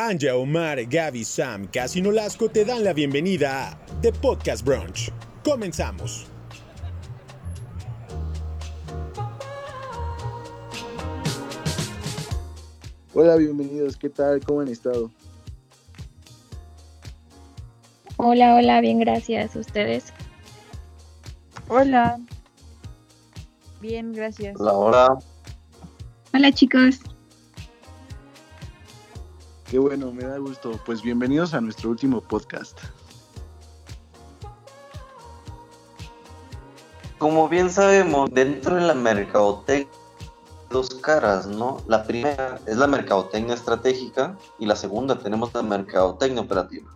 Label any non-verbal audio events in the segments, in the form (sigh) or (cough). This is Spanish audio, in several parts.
Anja, Omar, Gaby, Sam, Casi Nolasco te dan la bienvenida a The Podcast Brunch. Comenzamos. Hola, bienvenidos. ¿Qué tal? ¿Cómo han estado? Hola, hola, bien, gracias. ¿Ustedes? Hola. Bien, gracias. Hola, hola. Hola, chicos. Qué bueno, me da gusto. Pues bienvenidos a nuestro último podcast. Como bien sabemos, dentro de la mercadotecnia, dos caras, ¿no? La primera es la mercadotecnia estratégica y la segunda tenemos la mercadotecnia operativa.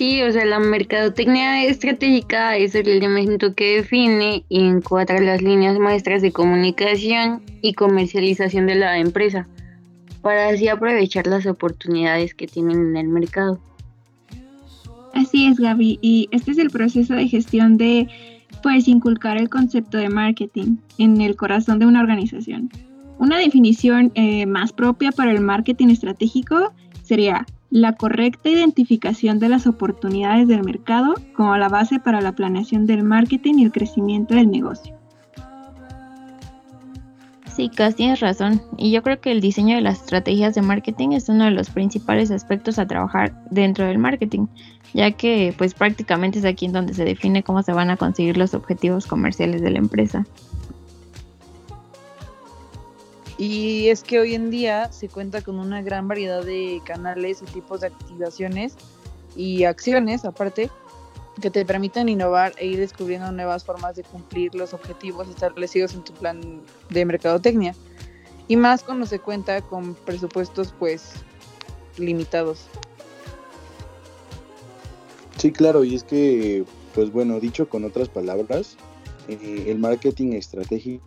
Sí, o sea, la mercadotecnia estratégica es el elemento que define y encuadra las líneas maestras de comunicación y comercialización de la empresa, para así aprovechar las oportunidades que tienen en el mercado. Así es, Gaby, y este es el proceso de gestión de, pues, inculcar el concepto de marketing en el corazón de una organización. Una definición eh, más propia para el marketing estratégico sería la correcta identificación de las oportunidades del mercado como la base para la planeación del marketing y el crecimiento del negocio. Sí, Cas, tienes razón. Y yo creo que el diseño de las estrategias de marketing es uno de los principales aspectos a trabajar dentro del marketing, ya que pues prácticamente es aquí en donde se define cómo se van a conseguir los objetivos comerciales de la empresa. Y es que hoy en día se cuenta con una gran variedad de canales y tipos de activaciones y acciones aparte que te permiten innovar e ir descubriendo nuevas formas de cumplir los objetivos establecidos en tu plan de mercadotecnia. Y más cuando se cuenta con presupuestos pues limitados. Sí, claro, y es que, pues bueno, dicho con otras palabras, eh, el marketing estratégico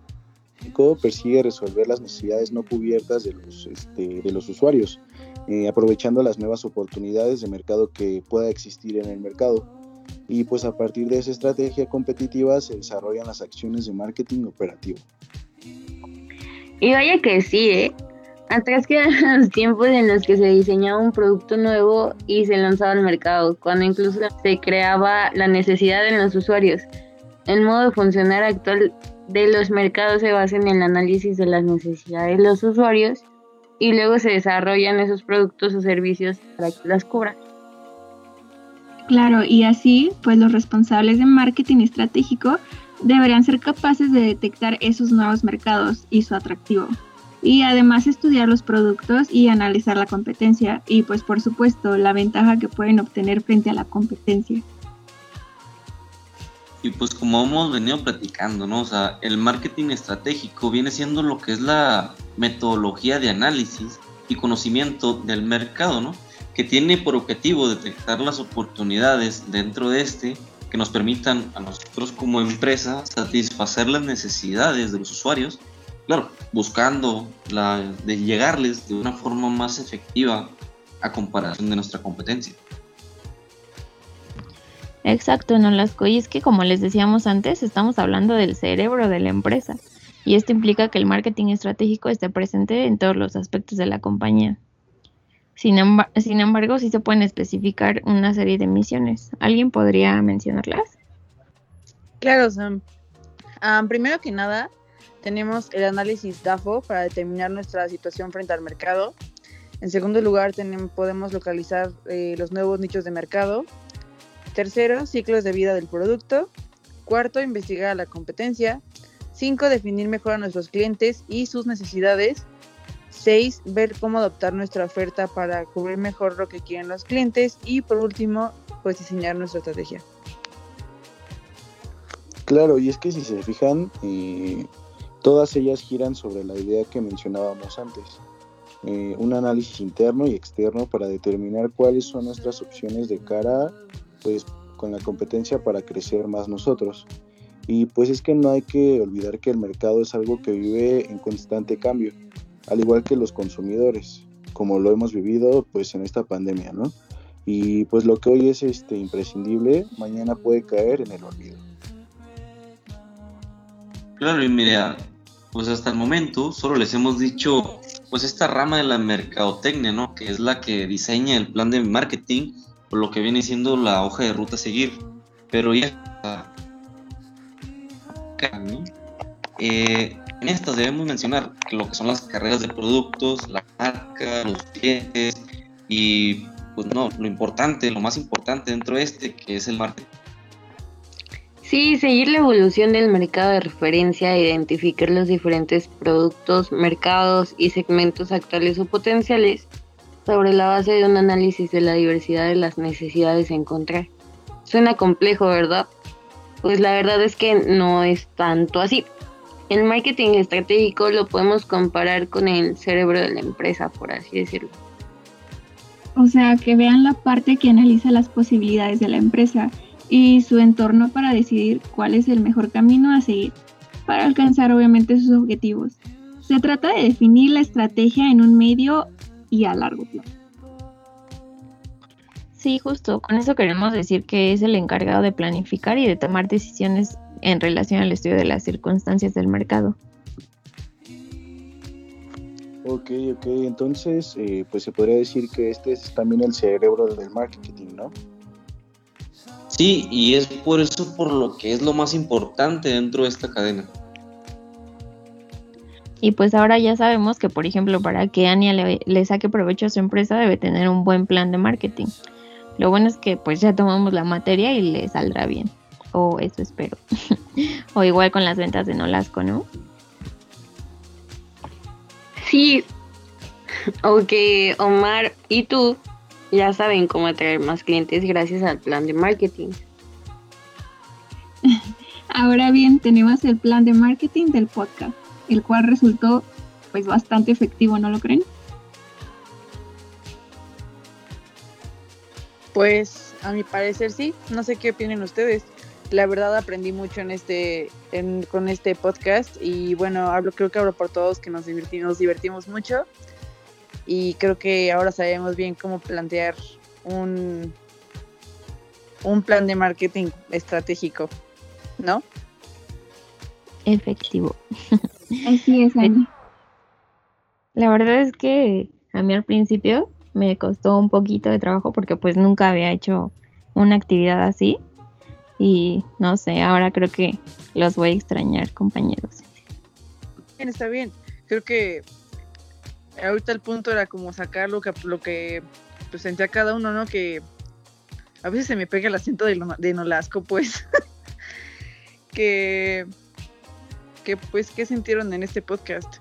persigue resolver las necesidades no cubiertas de los, este, de los usuarios, eh, aprovechando las nuevas oportunidades de mercado que pueda existir en el mercado. Y pues a partir de esa estrategia competitiva se desarrollan las acciones de marketing operativo. Y vaya que sí, ¿eh? Atrás quedan (laughs) los tiempos en los que se diseñaba un producto nuevo y se lanzaba al mercado, cuando incluso se creaba la necesidad en los usuarios. El modo de funcionar actual de los mercados se basa en el análisis de las necesidades de los usuarios y luego se desarrollan esos productos o servicios para que las cubran. Claro, y así, pues los responsables de marketing estratégico deberían ser capaces de detectar esos nuevos mercados y su atractivo. Y además estudiar los productos y analizar la competencia y pues por supuesto la ventaja que pueden obtener frente a la competencia. Y pues como hemos venido platicando, ¿no? O sea, el marketing estratégico viene siendo lo que es la metodología de análisis y conocimiento del mercado, ¿no? Que tiene por objetivo detectar las oportunidades dentro de este que nos permitan a nosotros como empresa satisfacer las necesidades de los usuarios, claro, buscando llegarles de una forma más efectiva a comparación de nuestra competencia. Exacto, Nolasco. Y es que como les decíamos antes, estamos hablando del cerebro de la empresa. Y esto implica que el marketing estratégico esté presente en todos los aspectos de la compañía. Sin, sin embargo, sí se pueden especificar una serie de misiones. ¿Alguien podría mencionarlas? Claro, Sam. Primero que nada, tenemos el análisis DAFO para determinar nuestra situación frente al mercado. En segundo lugar, podemos localizar eh, los nuevos nichos de mercado. Tercero, ciclos de vida del producto. Cuarto, investigar la competencia. Cinco, definir mejor a nuestros clientes y sus necesidades. Seis, ver cómo adaptar nuestra oferta para cubrir mejor lo que quieren los clientes. Y por último, pues diseñar nuestra estrategia. Claro, y es que si se fijan, eh, todas ellas giran sobre la idea que mencionábamos antes. Eh, un análisis interno y externo para determinar cuáles son nuestras opciones de cara pues con la competencia para crecer más nosotros. Y pues es que no hay que olvidar que el mercado es algo que vive en constante cambio, al igual que los consumidores, como lo hemos vivido pues en esta pandemia, ¿no? Y pues lo que hoy es este imprescindible, mañana puede caer en el olvido. Claro, y mira, pues hasta el momento solo les hemos dicho pues esta rama de la mercadotecnia, ¿no? Que es la que diseña el plan de marketing o lo que viene siendo la hoja de ruta a seguir. Pero ya eh, en estas debemos mencionar lo que son las carreras de productos, la marca, los clientes y pues no, lo importante, lo más importante dentro de este, que es el marketing. Sí, seguir la evolución del mercado de referencia, identificar los diferentes productos, mercados y segmentos actuales o potenciales sobre la base de un análisis de la diversidad de las necesidades a encontrar. Suena complejo, ¿verdad? Pues la verdad es que no es tanto así. El marketing estratégico lo podemos comparar con el cerebro de la empresa, por así decirlo. O sea, que vean la parte que analiza las posibilidades de la empresa y su entorno para decidir cuál es el mejor camino a seguir para alcanzar obviamente sus objetivos. Se trata de definir la estrategia en un medio y a largo plazo. Sí, justo, con eso queremos decir que es el encargado de planificar y de tomar decisiones en relación al estudio de las circunstancias del mercado. Ok, ok, entonces eh, pues se podría decir que este es también el cerebro del marketing, ¿no? Sí, y es por eso por lo que es lo más importante dentro de esta cadena. Y pues ahora ya sabemos que, por ejemplo, para que Ania le, le, saque provecho a su empresa debe tener un buen plan de marketing. Lo bueno es que pues ya tomamos la materia y le saldrá bien. O eso espero. (laughs) o igual con las ventas de Nolasco, ¿no? Sí. Ok, Omar y tú ya saben cómo atraer más clientes gracias al plan de marketing. (laughs) Ahora bien, tenemos el plan de marketing del podcast, el cual resultó pues bastante efectivo, ¿no lo creen? Pues a mi parecer sí, no sé qué opinan ustedes. La verdad aprendí mucho en este con este podcast y bueno, hablo creo que hablo por todos que nos divertimos, nos divertimos mucho y creo que ahora sabemos bien cómo plantear un, un plan de marketing estratégico, ¿no? Efectivo. Así es, Ani. (laughs) La verdad es que a mí al principio me costó un poquito de trabajo porque pues nunca había hecho una actividad así y no sé, ahora creo que los voy a extrañar, compañeros. Bien, está bien. Creo que ahorita el punto era como sacar lo que, lo que pues, sentía cada uno, ¿no? Que a veces se me pega el acento de, de Nolasco, pues. (laughs) que, que, pues, ¿qué sintieron en este podcast?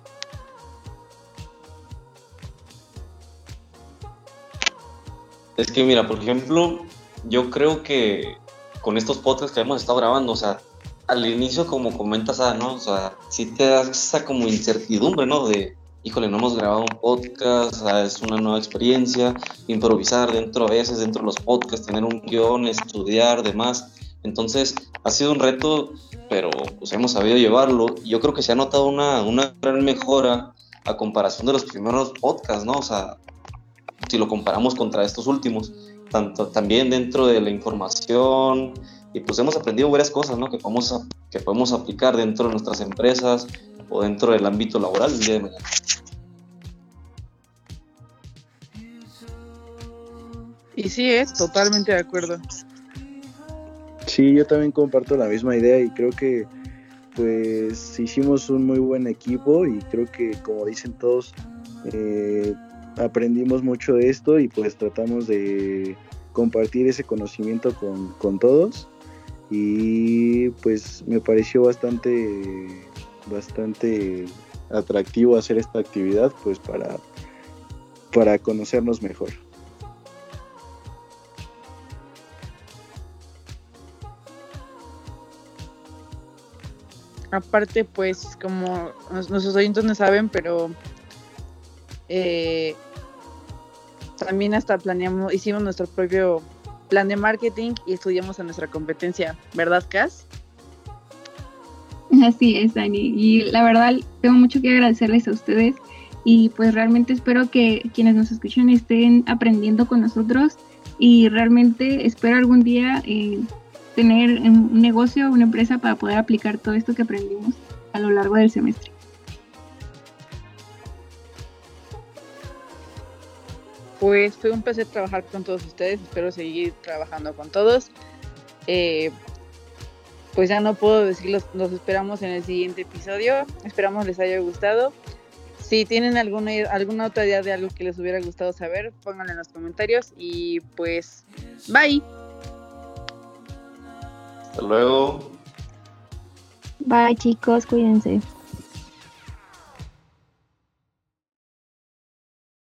Es que mira, por ejemplo, yo creo que con estos podcasts que hemos estado grabando, o sea, al inicio como comentas, ah, ¿no? O sea, sí te da esa como incertidumbre, ¿no? De, híjole, no hemos grabado un podcast, es una nueva experiencia, improvisar dentro a veces, dentro de los podcasts, tener un guion, estudiar, demás. Entonces, ha sido un reto, pero pues hemos sabido llevarlo. Yo creo que se ha notado una, una gran mejora a comparación de los primeros podcasts, ¿no? O sea, si lo comparamos contra estos últimos, tanto también dentro de la información, y pues hemos aprendido varias cosas, ¿no? Que podemos, que podemos aplicar dentro de nuestras empresas o dentro del ámbito laboral el día de mañana. Y sí, es totalmente de acuerdo. Sí, yo también comparto la misma idea y creo que pues hicimos un muy buen equipo y creo que como dicen todos eh, aprendimos mucho de esto y pues tratamos de compartir ese conocimiento con, con todos y pues me pareció bastante bastante atractivo hacer esta actividad pues para para conocernos mejor. aparte pues como nuestros oyentes no saben, pero eh, también hasta planeamos, hicimos nuestro propio plan de marketing y estudiamos a nuestra competencia, ¿verdad, Cas? Así es, Dani. Y la verdad, tengo mucho que agradecerles a ustedes y pues realmente espero que quienes nos escuchen estén aprendiendo con nosotros y realmente espero algún día eh, tener un negocio, una empresa para poder aplicar todo esto que aprendimos a lo largo del semestre. Pues fue un placer trabajar con todos ustedes. Espero seguir trabajando con todos. Eh, pues ya no puedo decirlos, nos esperamos en el siguiente episodio. Esperamos les haya gustado. Si tienen alguna, alguna otra idea de algo que les hubiera gustado saber, pónganlo en los comentarios y pues bye. Hasta luego. Bye chicos, cuídense.